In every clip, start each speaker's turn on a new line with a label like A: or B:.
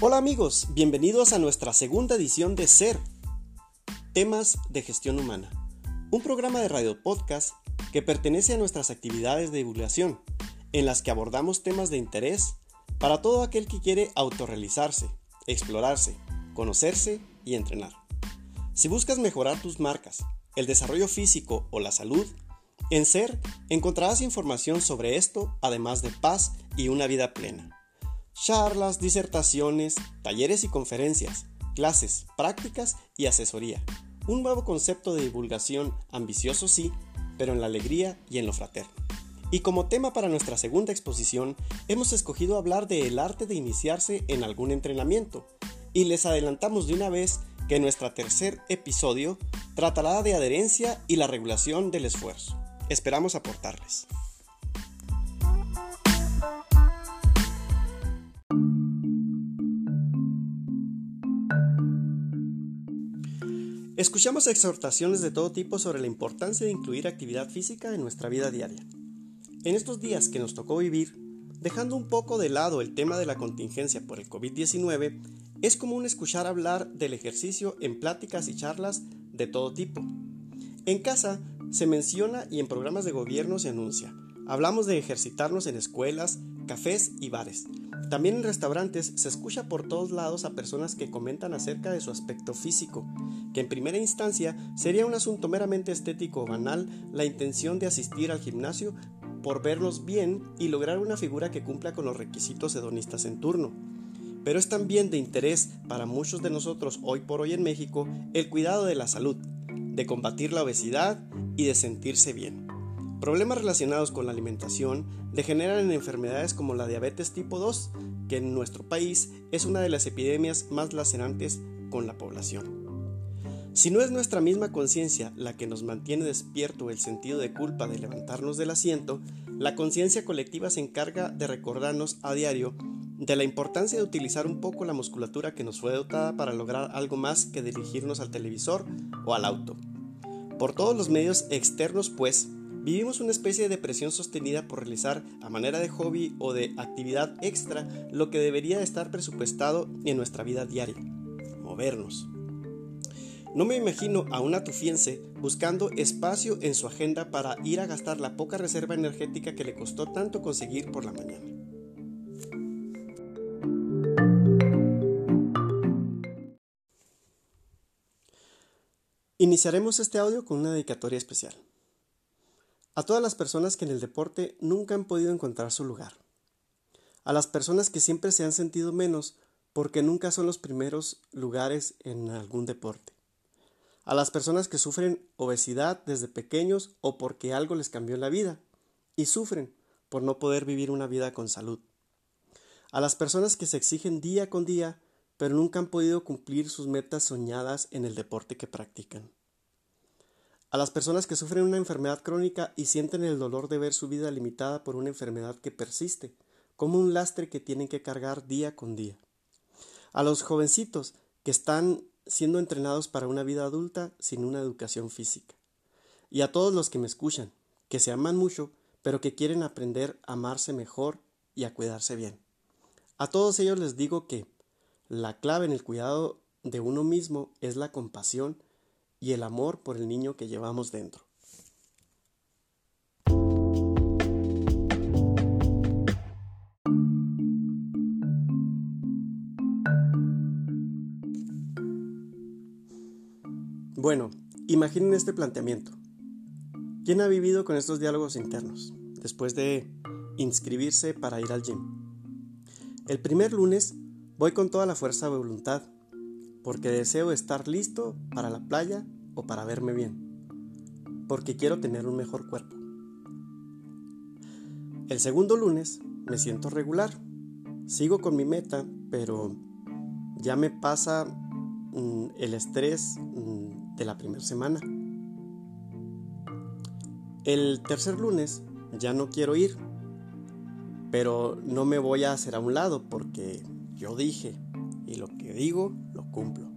A: Hola amigos, bienvenidos a nuestra segunda edición de Ser, temas de gestión humana, un programa de radio podcast que pertenece a nuestras actividades de divulgación, en las que abordamos temas de interés para todo aquel que quiere autorrealizarse, explorarse, conocerse y entrenar. Si buscas mejorar tus marcas, el desarrollo físico o la salud, en Ser encontrarás información sobre esto, además de paz y una vida plena. Charlas, disertaciones, talleres y conferencias, clases, prácticas y asesoría. Un nuevo concepto de divulgación ambicioso sí, pero en la alegría y en lo fraterno. Y como tema para nuestra segunda exposición, hemos escogido hablar de arte de iniciarse en algún entrenamiento. Y les adelantamos de una vez que nuestro tercer episodio tratará de adherencia y la regulación del esfuerzo. Esperamos aportarles. Escuchamos exhortaciones de todo tipo sobre la importancia de incluir actividad física en nuestra vida diaria. En estos días que nos tocó vivir, dejando un poco de lado el tema de la contingencia por el COVID-19, es común escuchar hablar del ejercicio en pláticas y charlas de todo tipo. En casa se menciona y en programas de gobierno se anuncia. Hablamos de ejercitarnos en escuelas, cafés y bares. También en restaurantes se escucha por todos lados a personas que comentan acerca de su aspecto físico, que en primera instancia sería un asunto meramente estético o banal la intención de asistir al gimnasio por verlos bien y lograr una figura que cumpla con los requisitos hedonistas en turno. Pero es también de interés para muchos de nosotros hoy por hoy en México el cuidado de la salud, de combatir la obesidad y de sentirse bien. Problemas relacionados con la alimentación degeneran en enfermedades como la diabetes tipo 2, que en nuestro país es una de las epidemias más lacerantes con la población. Si no es nuestra misma conciencia la que nos mantiene despierto el sentido de culpa de levantarnos del asiento, la conciencia colectiva se encarga de recordarnos a diario de la importancia de utilizar un poco la musculatura que nos fue dotada para lograr algo más que dirigirnos al televisor o al auto. Por todos los medios externos, pues, vivimos una especie de depresión sostenida por realizar a manera de hobby o de actividad extra lo que debería estar presupuestado en nuestra vida diaria, movernos. No me imagino a un atufiense buscando espacio en su agenda para ir a gastar la poca reserva energética que le costó tanto conseguir por la mañana. Iniciaremos este audio con una dedicatoria especial. A todas las personas que en el deporte nunca han podido encontrar su lugar. A las personas que siempre se han sentido menos porque nunca son los primeros lugares en algún deporte. A las personas que sufren obesidad desde pequeños o porque algo les cambió la vida y sufren por no poder vivir una vida con salud, a las personas que se exigen día con día pero nunca han podido cumplir sus metas soñadas en el deporte que practican, a las personas que sufren una enfermedad crónica y sienten el dolor de ver su vida limitada por una enfermedad que persiste, como un lastre que tienen que cargar día con día, a los jovencitos que están siendo entrenados para una vida adulta sin una educación física. Y a todos los que me escuchan, que se aman mucho, pero que quieren aprender a amarse mejor y a cuidarse bien. A todos ellos les digo que la clave en el cuidado de uno mismo es la compasión y el amor por el niño que llevamos dentro. Bueno, imaginen este planteamiento. ¿Quién ha vivido con estos diálogos internos después de inscribirse para ir al gym? El primer lunes voy con toda la fuerza de voluntad, porque deseo estar listo para la playa o para verme bien, porque quiero tener un mejor cuerpo. El segundo lunes me siento regular, sigo con mi meta, pero ya me pasa mm, el estrés mm, de la primera semana. El tercer lunes ya no quiero ir, pero no me voy a hacer a un lado porque yo dije y lo que digo lo cumplo.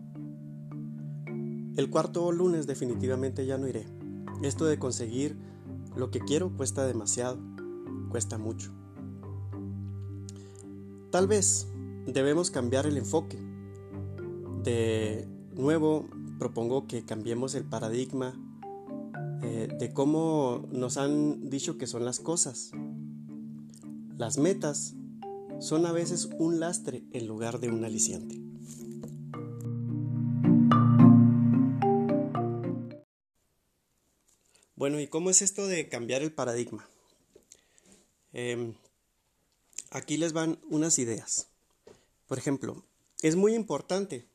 A: El cuarto lunes definitivamente ya no iré. Esto de conseguir lo que quiero cuesta demasiado, cuesta mucho. Tal vez debemos cambiar el enfoque. De nuevo, propongo que cambiemos el paradigma eh, de cómo nos han dicho que son las cosas. Las metas son a veces un lastre en lugar de un aliciente. Bueno, ¿y cómo es esto de cambiar el paradigma? Em, aquí les van unas ideas. Por ejemplo, es muy importante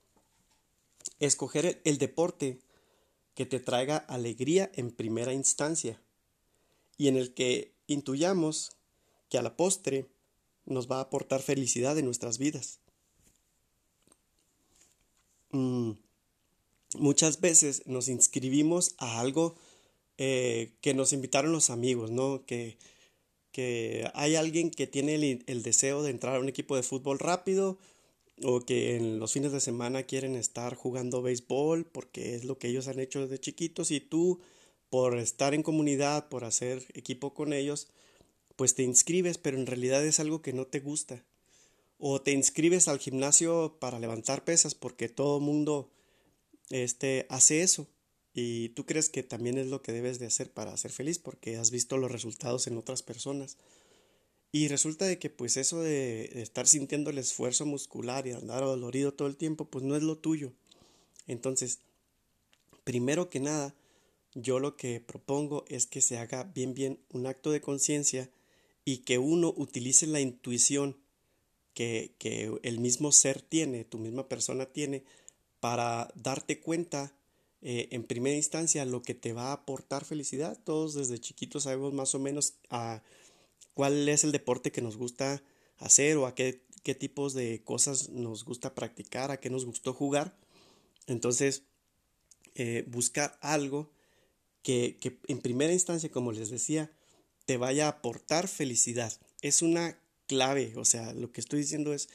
A: escoger el deporte que te traiga alegría en primera instancia y en el que intuyamos que a la postre nos va a aportar felicidad en nuestras vidas. Mm, muchas veces nos inscribimos a algo eh, que nos invitaron los amigos, ¿no? Que, que hay alguien que tiene el, deseo de entrar a un equipo de fútbol rápido o que en los fines de semana quieren estar jugando béisbol porque es lo que ellos han hecho desde chiquitos y tú por estar en comunidad, por hacer equipo con ellos, pues te inscribes, pero en realidad es algo que no te gusta. O te inscribes al gimnasio para levantar pesas porque todo mundo este, hace eso. Y tú crees que también es lo que debes de hacer para ser feliz porque has visto los resultados en otras personas. Y resulta de que pues eso de, estar sintiendo el esfuerzo muscular y andar dolorido todo el tiempo, pues no es lo tuyo. Entonces, primero que nada, yo lo que propongo es que se haga bien bien un acto de conciencia y que uno utilice la intuición que, que el mismo ser tiene, tu misma persona tiene, para darte cuenta eh, en primera instancia lo que te va a aportar felicidad. Todos desde chiquitos sabemos más o menos a cuál es el deporte que nos gusta hacer o a qué, qué tipos de cosas nos gusta practicar, a qué nos gustó jugar. Entonces, eh, buscar algo que, que en primera instancia, como les decía, te vaya a aportar felicidad. Es una clave, o sea, lo que estoy diciendo es,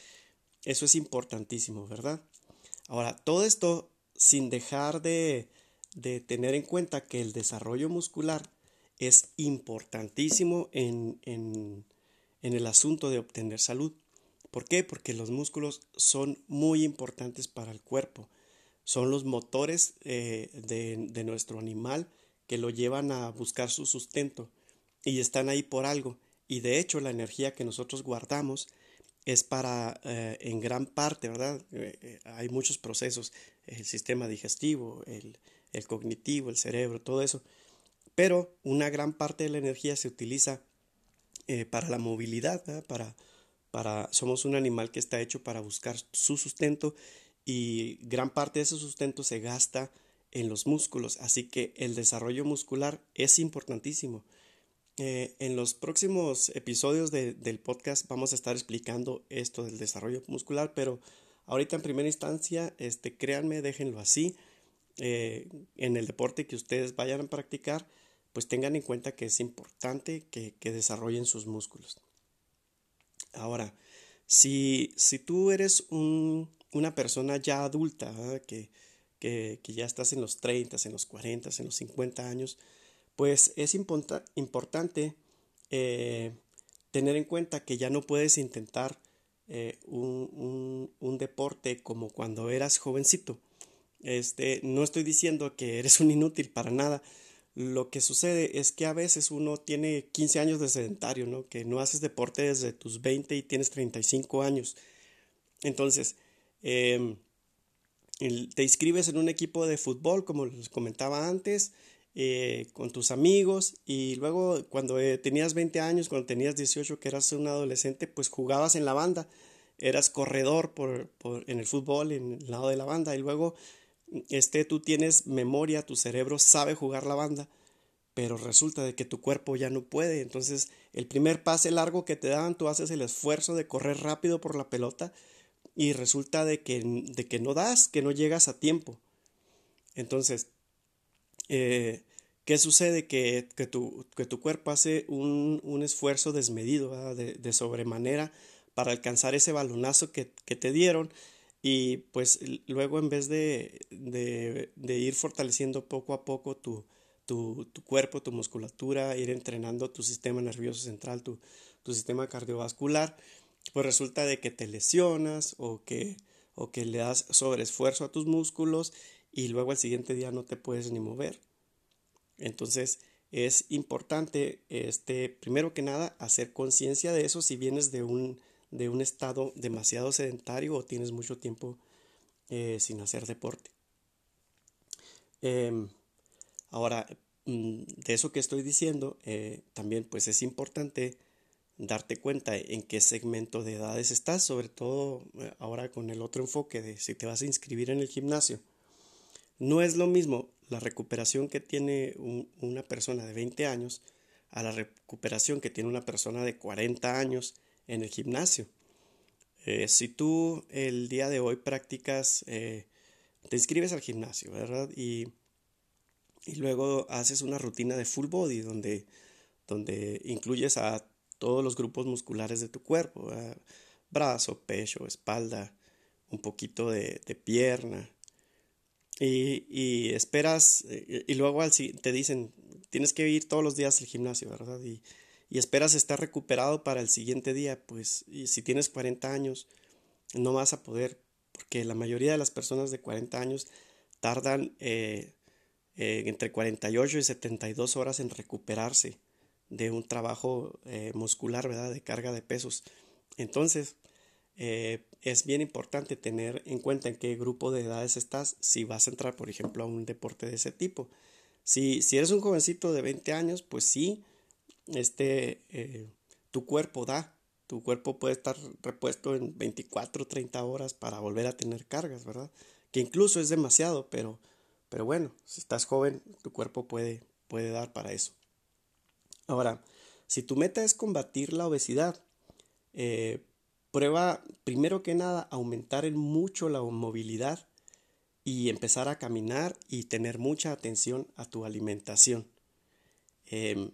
A: eso es importantísimo, ¿verdad? Ahora, todo esto sin dejar de, de tener en cuenta que el desarrollo muscular es importantísimo en, en, en, el asunto de obtener salud. ¿Por qué? Porque los músculos son muy importantes para el cuerpo. Son los motores eh, de, de, nuestro animal que lo llevan a buscar su sustento y están ahí por algo. Y de hecho la energía que nosotros guardamos es para, eh, en gran parte, ¿verdad? Eh, hay muchos procesos, el sistema digestivo, el, el cognitivo, el cerebro, todo eso. Pero una gran parte de la energía se utiliza eh, para la movilidad, para, para, somos un animal que está hecho para buscar su sustento y gran parte de ese sustento se gasta en los músculos, así que el desarrollo muscular es importantísimo. Eh, en los próximos episodios del podcast vamos a estar explicando esto del desarrollo muscular, pero ahorita en primera instancia, este, créanme, déjenlo así. Eh, en el deporte que ustedes vayan a practicar, pues tengan en cuenta que es importante que, desarrollen sus músculos. Ahora, si, si tú eres una persona ya adulta, que, que, ya estás en los 30, en los 40, en los 50 años, pues es importante eh, tener en cuenta que ya no puedes intentar eh, un, un, deporte como cuando eras jovencito. Este, no estoy diciendo que eres un inútil para nada, lo que sucede es que a veces uno tiene 15 años de sedentario, ¿no? Que no haces deporte desde tus 20 y tienes 35 años. Entonces, em, te inscribes en un equipo de fútbol, como les comentaba antes, eh, con tus amigos y luego cuando eh, tenías 20 años, cuando tenías 18, que eras un adolescente, pues jugabas en la banda, eras corredor por, por, en el fútbol, en el lado de la banda y luego este, tú tienes memoria, tu cerebro sabe jugar la banda, pero resulta de que tu cuerpo ya no puede. Entonces, el primer pase largo que te dan, tú haces el esfuerzo de correr rápido por la pelota y resulta de que, de que no das, que no llegas a tiempo. Entonces, eh, ¿qué sucede? Que, tu, que, tu, cuerpo hace un, un esfuerzo desmedido, de, de, sobremanera, para alcanzar ese balonazo que, te dieron y pues luego en vez de, de, ir fortaleciendo poco a poco tu, tu, cuerpo, tu musculatura, ir entrenando tu sistema nervioso central, tu, tu sistema cardiovascular, pues resulta de que te lesionas o que, o que le das sobreesfuerzo a tus músculos y luego al siguiente día no te puedes ni mover. Entonces es importante, este, primero que nada, hacer conciencia de eso si vienes de un, de un estado demasiado sedentario o tienes mucho tiempo eh, sin hacer deporte. Em, ahora, mm, de eso que estoy diciendo, eh, también pues es importante darte cuenta en qué segmento de edades estás, sobre todo eh, ahora con el otro enfoque de si te vas a inscribir en el gimnasio. No es lo mismo la recuperación que tiene una persona de 20 años a la recuperación que tiene una persona de 40 años en el gimnasio. Eh, si tú el día de hoy practicas, eh, te inscribes al gimnasio, ¿verdad? Y, y, luego haces una rutina de full body donde, donde incluyes a todos los grupos musculares de tu cuerpo, brazo, pecho, espalda, un poquito de, de pierna. Y, y esperas, eh, y luego te dicen, tienes que ir todos los días al gimnasio, ¿verdad? Y, y esperas estar recuperado para el siguiente día, pues y si tienes 40 años, no vas a poder, porque la mayoría de las personas de 40 años tardan eh, eh, entre 48 y 72 horas en recuperarse de un trabajo eh, muscular, ¿verdad? De carga de pesos. Entonces, es bien importante tener en cuenta en qué grupo de edades estás si vas a entrar, por ejemplo, a un deporte de ese tipo. Si, si eres un jovencito de 20 años, pues sí, este, eh, tu cuerpo da. Tu cuerpo puede estar repuesto en 24, 30 horas para volver a tener cargas, ¿verdad? Que incluso es demasiado, pero, pero bueno, si estás joven, tu cuerpo puede, puede dar para eso. Ahora, si tu meta es combatir la obesidad, eh, prueba primero que nada aumentar en mucho la movilidad y empezar a caminar y tener mucha atención a tu alimentación. Em,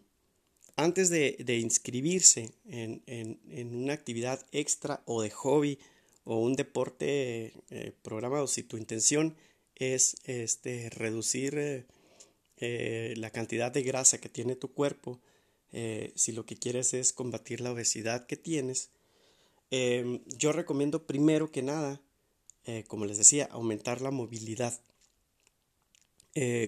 A: antes de, inscribirse en, una actividad extra o de hobby o un deporte eh, programado, si tu intención es este, reducir eh, eh, la cantidad de grasa que tiene tu cuerpo, si lo que quieres es combatir la obesidad que tienes, em, yo recomiendo primero que nada, como les decía, aumentar la movilidad.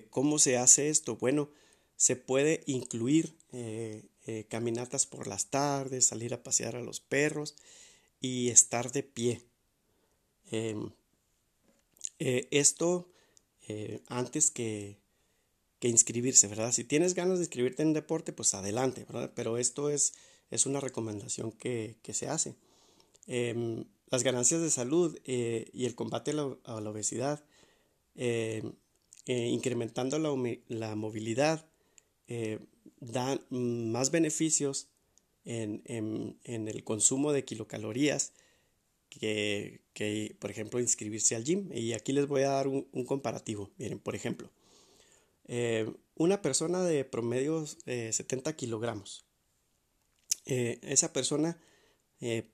A: ¿Cómo se hace esto? Bueno, se puede incluir eh, eh, caminatas por las tardes, salir a pasear a los perros y estar de pie. Em, eh, esto antes que, que, inscribirse, ¿verdad? Si tienes ganas de inscribirte en deporte, pues adelante, ¿verdad? Pero esto es, es una recomendación que, se hace. Em, las ganancias de salud y el combate a la, obesidad, incrementando la, la movilidad, eh, dan más beneficios en, el consumo de kilocalorías que, por ejemplo, inscribirse al gym. Y aquí les voy a dar un, comparativo. Miren, por ejemplo, eh, una persona de promedio 70 eh, kilogramos. esa persona,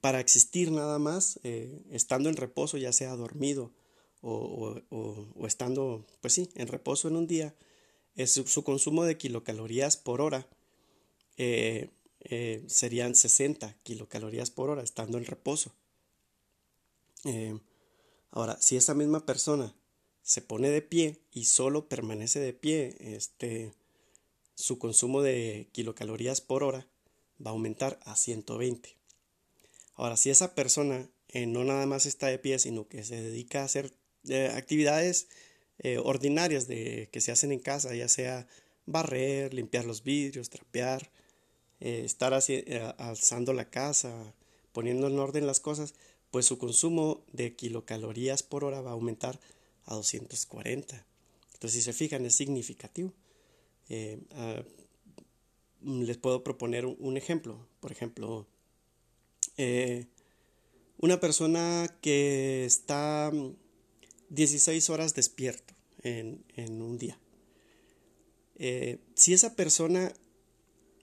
A: para existir nada más, estando en reposo, ya sea dormido o, estando, pues sí, en reposo en un día, su, consumo de kilocalorías por hora eh, eh, serían 60 kilocalorías por hora estando en reposo. Eh, ahora, si esa misma persona se pone de pie y solo permanece de pie, este, su consumo de kilocalorías por hora va a aumentar a 120. Ahora, si esa persona no nada más está de pie, sino que se dedica a hacer actividades eh, ordinarias de, que se hacen en casa, ya sea barrer, limpiar los vidrios, trapear, eh, estar así, eh, alzando la casa, poniendo en orden las cosas, pues su consumo de kilocalorías por hora va a aumentar a 240. Entonces, si se fijan, es significativo. Ah, les puedo proponer un, ejemplo. Por ejemplo, una persona que está 16 horas despierto en, un día. Eh, si esa persona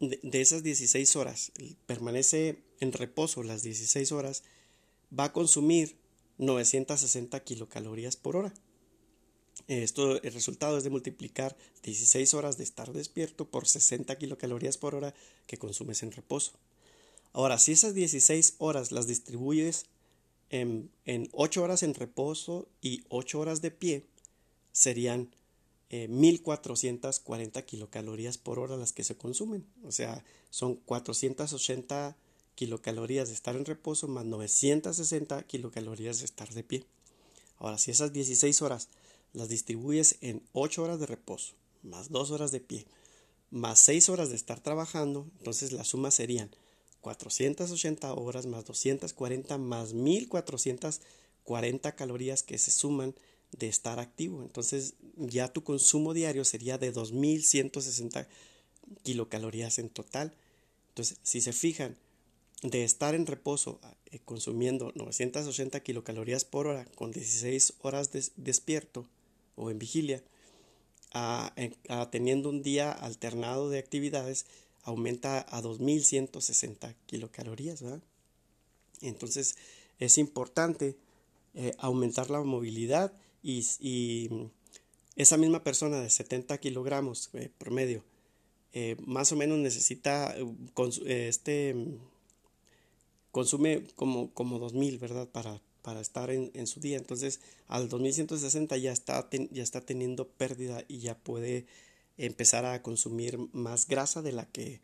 A: de, esas 16 horas permanece en reposo las 16 horas, va a consumir 960 kilocalorías por hora. Esto, el resultado es de multiplicar 16 horas de estar despierto por 60 kilocalorías por hora que consumes en reposo. Ahora, si esas 16 horas las distribuyes en, en 8 horas en reposo y 8 horas de pie, serían 1440 eh, kilocalorías por hora las que se consumen. O sea, son 480 kilocalorías de estar en reposo más 960 kilocalorías de estar de pie. Ahora, si esas 16 horas las distribuyes en 8 horas de reposo, más 2 horas de pie, más 6 horas de estar trabajando, entonces la suma serían 480 horas más 240 más 1440 calorías que se suman de estar activo. Entonces ya tu consumo diario sería de 2160 kilocalorías en total. Entonces, si se fijan, de estar en reposo eh, consumiendo 980 kilocalorías por hora con 16 horas despierto o en vigilia, a, teniendo un día alternado de actividades, aumenta a 2160 kilocalorías. Entonces, es importante eh, aumentar la movilidad y, esa misma persona de 70 kilogramos eh, promedio, eh, más o menos necesita, eh, este, consume como, como 2000, ¿verdad? Para, para estar en, en, su día. Entonces, al 2160 ya está, ya está teniendo pérdida y ya puede empezar a consumir más grasa de la que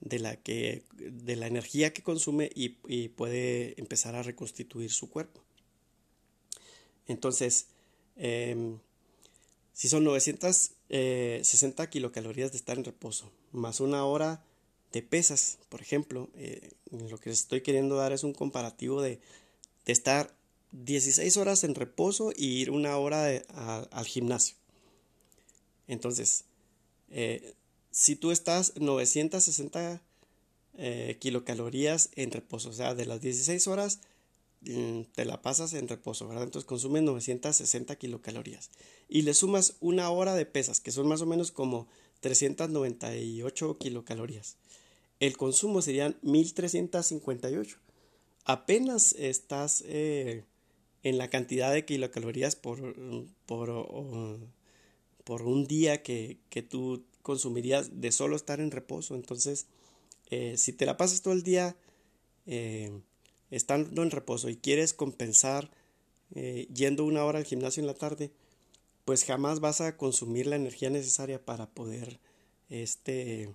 A: de la que de la energía que consume y, puede empezar a reconstituir su cuerpo. Entonces, Em, si son 960 eh, kilocalorías de estar en reposo, más una hora de pesas, por ejemplo, eh, lo que les estoy queriendo dar es un comparativo de, estar 16 horas en reposo y ir una hora al gimnasio. Entonces, eh, si tú estás 960 kilocalorías en reposo, o sea, de las 16 horas, Mm, te la pasas en reposo, ¿verdad? Entonces consumes 960 kilocalorías. Y le sumas una hora de pesas, que son más o menos como 398 kilocalorías. El consumo serían 1358. Apenas estás eh, en la cantidad de kilocalorías por, por, por un día que, que, tú consumirías de solo estar en reposo. Entonces, eh, si te la pasas todo el día eh, estando en reposo y quieres compensar eh, yendo una hora al gimnasio en la tarde, pues jamás vas a consumir la energía necesaria para poder este,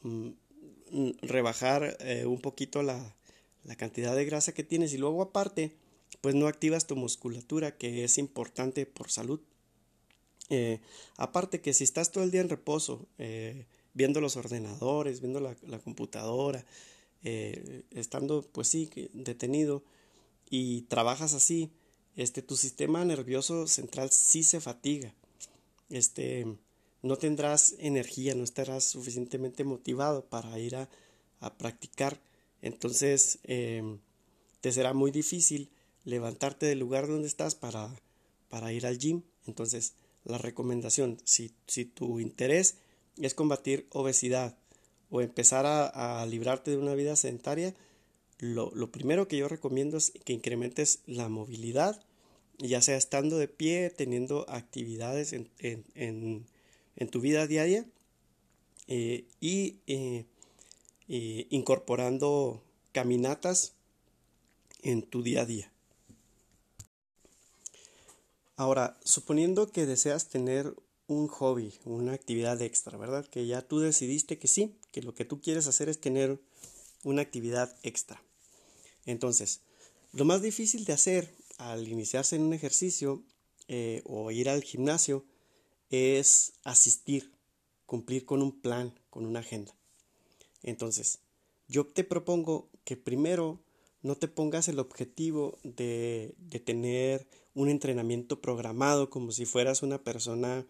A: mm, mm, rebajar un poquito la, la cantidad de grasa que tienes y luego aparte pues no activas tu musculatura que es importante por salud. Eh, aparte que si estás todo el día en reposo, viendo los ordenadores, viendo la, computadora, eh, estando pues sí detenido y trabajas así, este tu sistema nervioso central sí se fatiga. Este no tendrás energía, no estarás suficientemente motivado para ir a, a practicar. Entonces em, te será muy difícil levantarte del lugar donde estás para, para ir al gym. Entonces, la recomendación, si, si tu interés es combatir obesidad, o empezar a, librarte de una vida sedentaria, lo, primero que yo recomiendo es que incrementes la movilidad, ya sea estando de pie, teniendo actividades en, tu vida diaria eh, y eh, eh, incorporando caminatas en tu día a día. Ahora, suponiendo que deseas tener un hobby, una actividad extra, ¿verdad? Que ya tú decidiste que sí, que lo que tú quieres hacer es tener una actividad extra. Entonces, lo más difícil de hacer al iniciarse en un ejercicio eh, o ir al gimnasio es asistir, cumplir con un plan, con una agenda. Entonces, yo te propongo que primero no te pongas el objetivo de, de tener un entrenamiento programado como si fueras una persona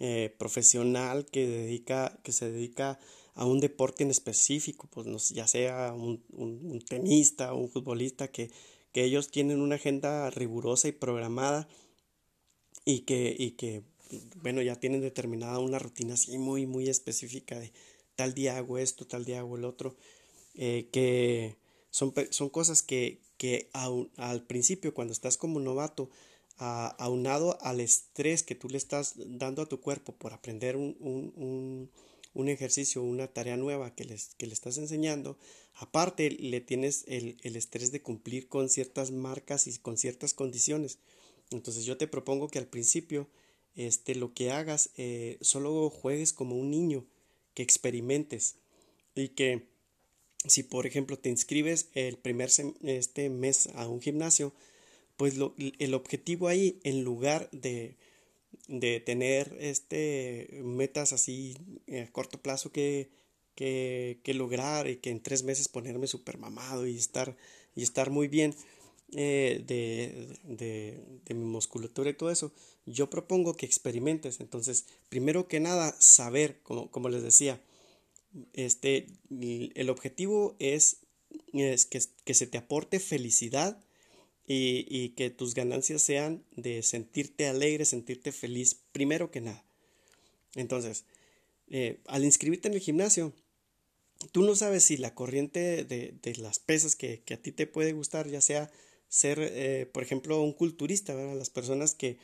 A: eh, profesional que, dedica, que se dedica a un deporte en específico, pues ya sea un, un, tenista o un futbolista, que, que, ellos tienen una agenda rigurosa y programada y que, y que, bueno, ya tienen determinada una rutina así muy, muy específica de tal día hago esto, tal día hago el otro, eh, que son, son cosas que, que al principio, cuando estás como novato, aunado al estrés que tú le estás dando a tu cuerpo por aprender un, un ejercicio, una tarea nueva que, les, que le estás enseñando, aparte le tienes el, el estrés de cumplir con ciertas marcas y con ciertas condiciones. Entonces yo te propongo que al principio este, lo que hagas, eh, solo juegues como un niño, que experimentes y que si por ejemplo te inscribes el primer este mes a un gimnasio, pues lo, el objetivo ahí, en lugar de, de tener este metas así a corto plazo que, que, que, lograr y que en tres meses ponerme super mamado y estar, y estar muy bien eh, de, de, de mi musculatura y todo eso, yo propongo que experimentes. Entonces, primero que nada, saber, como, como les decía, este, el objetivo es, es que, que, se te aporte felicidad y, y, que tus ganancias sean de sentirte alegre, sentirte feliz, primero que nada. Entonces, eh, al inscribirte en el gimnasio, tú no sabes si la corriente de, de las pesas que, que, a ti te puede gustar, ya sea ser, eh, por ejemplo, un culturista, ¿verdad? las personas que,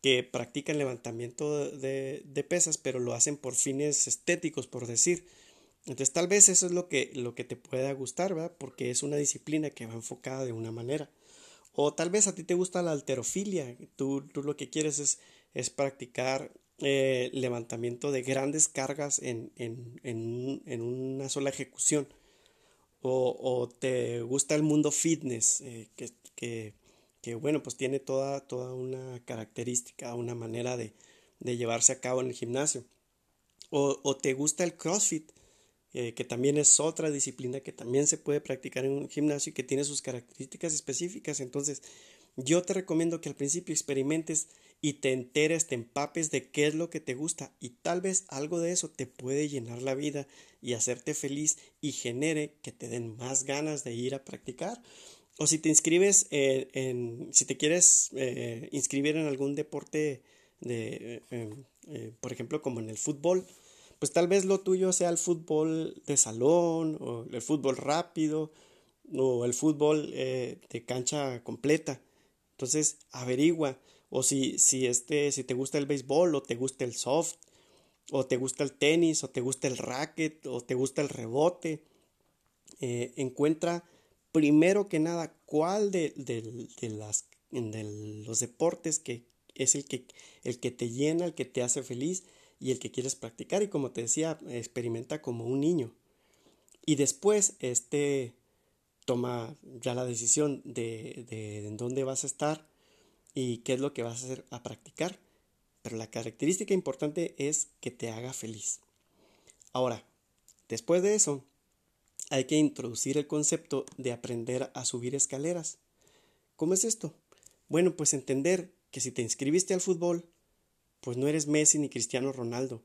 A: que practican levantamiento de, de, pesas, pero lo hacen por fines estéticos, por decir. Entonces tal vez eso es lo que, lo que te pueda gustar. Porque es una disciplina que va enfocada de una manera. O tal vez a ti te gusta la alterofilia, tú, tú lo que quieres es, es practicar eh, levantamiento de grandes cargas en, en, en, en una sola ejecución. O, te gusta el mundo fitness, eh, que que bueno, pues tiene toda, toda una característica, una manera de, de llevarse a cabo en el gimnasio. O, o te gusta el CrossFit, eh, que también es otra disciplina que también se puede practicar en un gimnasio y que tiene sus características específicas. Entonces, yo te recomiendo que al principio experimentes y te enteres, te empapes de qué es lo que te gusta y tal vez algo de eso te puede llenar la vida y hacerte feliz y genere que te den más ganas de ir a practicar o si te inscribes en, si te quieres eh, inscribir en algún deporte de, eh, eh, por ejemplo, como en el fútbol, pues tal vez lo tuyo sea el fútbol de salón, o el fútbol rápido, o el fútbol de cancha completa. Entonces, averigua. O si, si, este, si te gusta el béisbol, o te gusta el soft, o te gusta el tenis, o te gusta el racket, o te gusta el rebote. encuentra primero que nada, cuál de, las, de los deportes que es el que, el que te llena, el que te hace feliz y el que quieres practicar. Y como te decía, experimenta como un niño. Y después, este toma ya la decisión de, de, dónde vas a estar y qué es lo que vas a hacer a practicar. Pero la característica importante es que te haga feliz. Ahora, después de eso, hay que introducir el concepto de aprender a subir escaleras. ¿Cómo es esto? Bueno, pues entender que si te inscribiste al fútbol, pues no eres Messi ni Cristiano Ronaldo.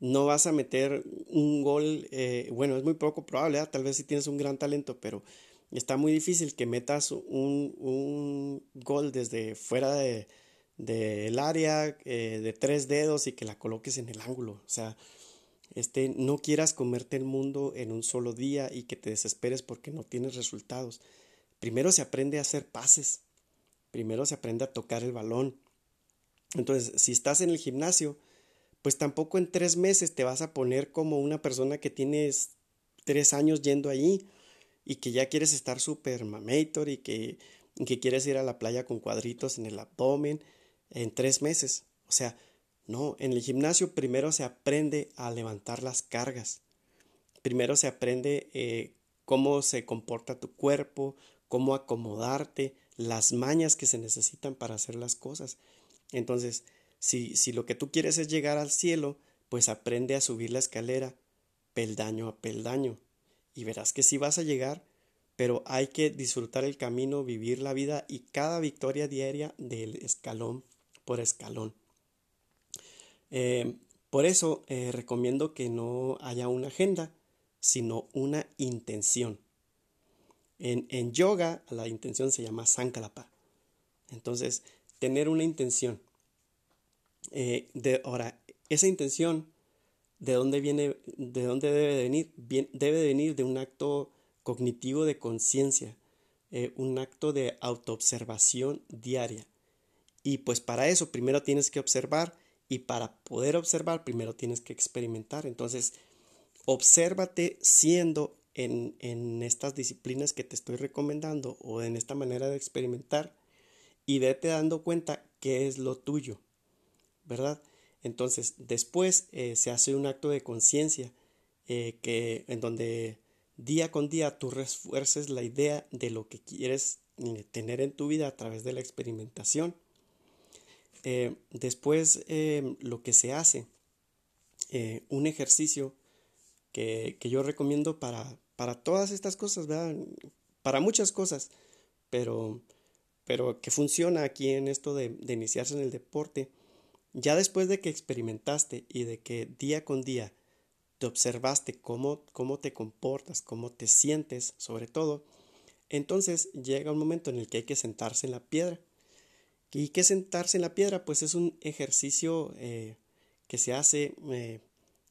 A: No vas a meter un gol, eh, bueno, es muy poco probable, tal vez si tienes un gran talento, pero está muy difícil que metas un, un gol desde fuera del de, área eh, de tres dedos y que la coloques en el ángulo. O sea, este, no quieras comerte el mundo en un solo día y que te desesperes porque no tienes resultados. Primero se aprende a hacer pases. Primero se aprende a tocar el balón. Entonces, si estás en el gimnasio, pues tampoco en tres meses te vas a poner como una persona que tienes tres años yendo allí y que ya quieres estar super mamator y que, y que quieres ir a la playa con cuadritos en el abdomen en tres meses. O sea, no, en el gimnasio primero se aprende a levantar las cargas. Primero se aprende eh, cómo se comporta tu cuerpo, cómo acomodarte, las mañas que se necesitan para hacer las cosas. Entonces, si, si lo que tú quieres es llegar al cielo, pues aprende a subir la escalera peldaño a peldaño. Y verás que sí vas a llegar, pero hay que disfrutar el camino, vivir la vida y cada victoria diaria del escalón por escalón. Eh, por eso eh, recomiendo que no haya una agenda, sino una intención. En, en, yoga la intención se llama sankalapa. Entonces, tener una intención. Eh, de, ahora, esa intención, ¿de dónde viene? ¿De dónde debe venir? Bien, debe venir de un acto cognitivo de conciencia, un acto de autoobservación diaria. Y pues para eso primero tienes que observar Y para poder observar, primero tienes que experimentar. Entonces, obsérvate siendo en, en, estas disciplinas que te estoy recomendando o en esta manera de experimentar y vete dando cuenta qué es lo tuyo, ¿verdad? Entonces, después eh, se hace un acto de conciencia eh, que en donde día con día tú refuerces la idea de lo que quieres eh, tener en tu vida a través de la experimentación. Después, lo que se hace, un ejercicio que, que, yo recomiendo para, para todas estas cosas. Para muchas cosas, pero, pero que funciona aquí en esto de, de iniciarse en el deporte, ya después de que experimentaste y de que día con día te observaste cómo, cómo te comportas, cómo te sientes, sobre todo, entonces llega un momento en el que hay que sentarse en la piedra. ¿Y qué sentarse en la piedra? Pues es un ejercicio eh, que se hace eh,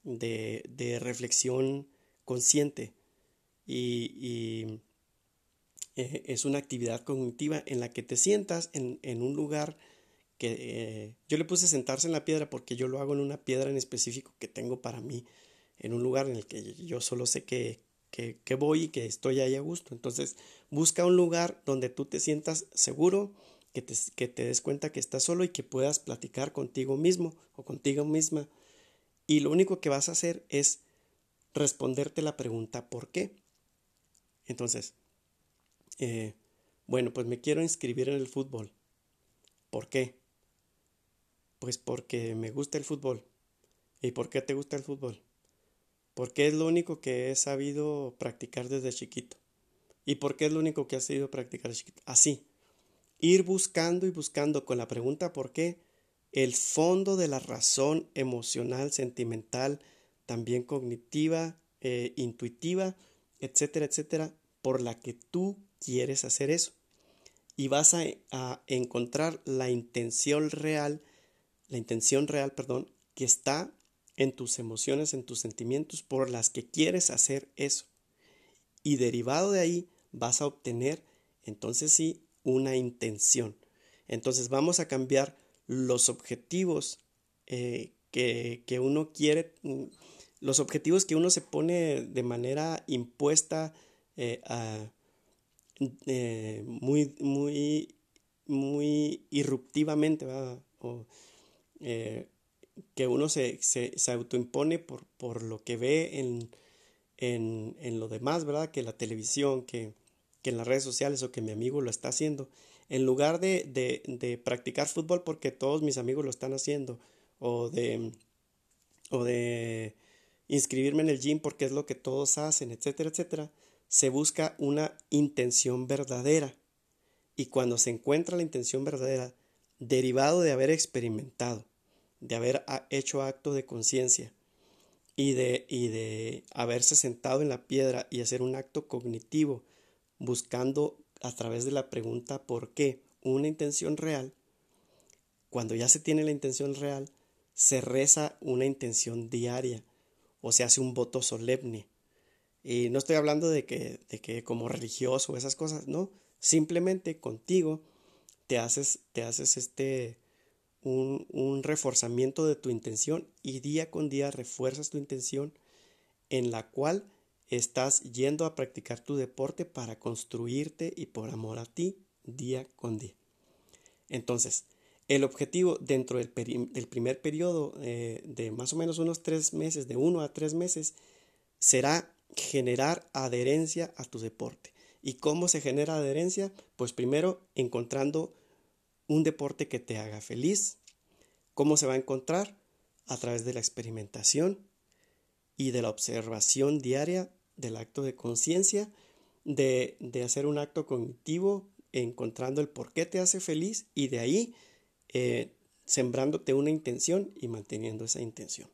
A: de, reflexión consciente y, eh, es una actividad cognitiva en la que te sientas en, un lugar que yo le puse sentarse en la piedra porque yo lo hago en una piedra en específico que tengo para mí, en un lugar en el que yo solo sé que, que, que voy y que estoy ahí a gusto. Entonces, busca un lugar donde tú te sientas seguro, que te, que te des cuenta que estás solo y que puedas platicar contigo mismo o contigo misma. Y lo único que vas a hacer es responderte la pregunta ¿por qué? Entonces, eh, bueno, pues me quiero inscribir en el fútbol. ¿Por qué? Pues porque me gusta el fútbol. ¿Y por qué te gusta el fútbol? Porque es lo único que he sabido practicar desde chiquito. ¿Y por qué es lo único que has sabido practicar chiquito? Así. Ir buscando y buscando con la pregunta ¿por qué? el fondo de la razón emocional, sentimental, también cognitiva, eh, intuitiva, etcétera, etcétera, por la que tú quieres hacer eso. Y vas a, a encontrar la intención real la intención real, perdón, que está en tus emociones, en tus sentimientos por las que quieres hacer eso. Y derivado de ahí vas a obtener, entonces sí, una intención. Entonces vamos a cambiar los objetivos eh, que, que, uno quiere, mm, los objetivos que uno se pone de manera impuesta, eh, eh, muy, muy, muy irruptivamente, o que uno se, se, se autoimpone por, por, lo que ve en, en, en, lo demás, ¿verdad? Que la televisión, que, que, en las redes sociales o que mi amigo lo está haciendo. En lugar de, de, de, practicar fútbol porque todos mis amigos lo están haciendo, o de, o de inscribirme en el gym porque es lo que todos hacen, etcétera, etcétera, se busca una intención verdadera. Y cuando se encuentra la intención verdadera, derivado de haber experimentado, de haber hecho acto de conciencia y de, y de haberse sentado en la piedra y hacer un acto cognitivo buscando a través de la pregunta ¿por qué? una intención real, cuando ya se tiene la intención real, se reza una intención diaria o se hace un voto solemne. Y no estoy hablando de que, de que como religioso esas cosas, no, simplemente contigo te haces, te haces este, un, un reforzamiento de tu intención y día con día refuerzas tu intención en la cual estás yendo a practicar tu deporte para construirte y por amor a ti día con día. Entonces, el objetivo dentro del, primer periodo eh, de más o menos unos tres meses, de uno a tres meses, será generar adherencia a tu deporte. ¿Y cómo se genera adherencia? Pues primero encontrando un deporte que te haga feliz. ¿Cómo se va a encontrar? A través de la experimentación y de la observación diaria del acto de conciencia, de, de, hacer un acto cognitivo, encontrando el por qué te hace feliz y de ahí eh, sembrándote una intención y manteniendo esa intención.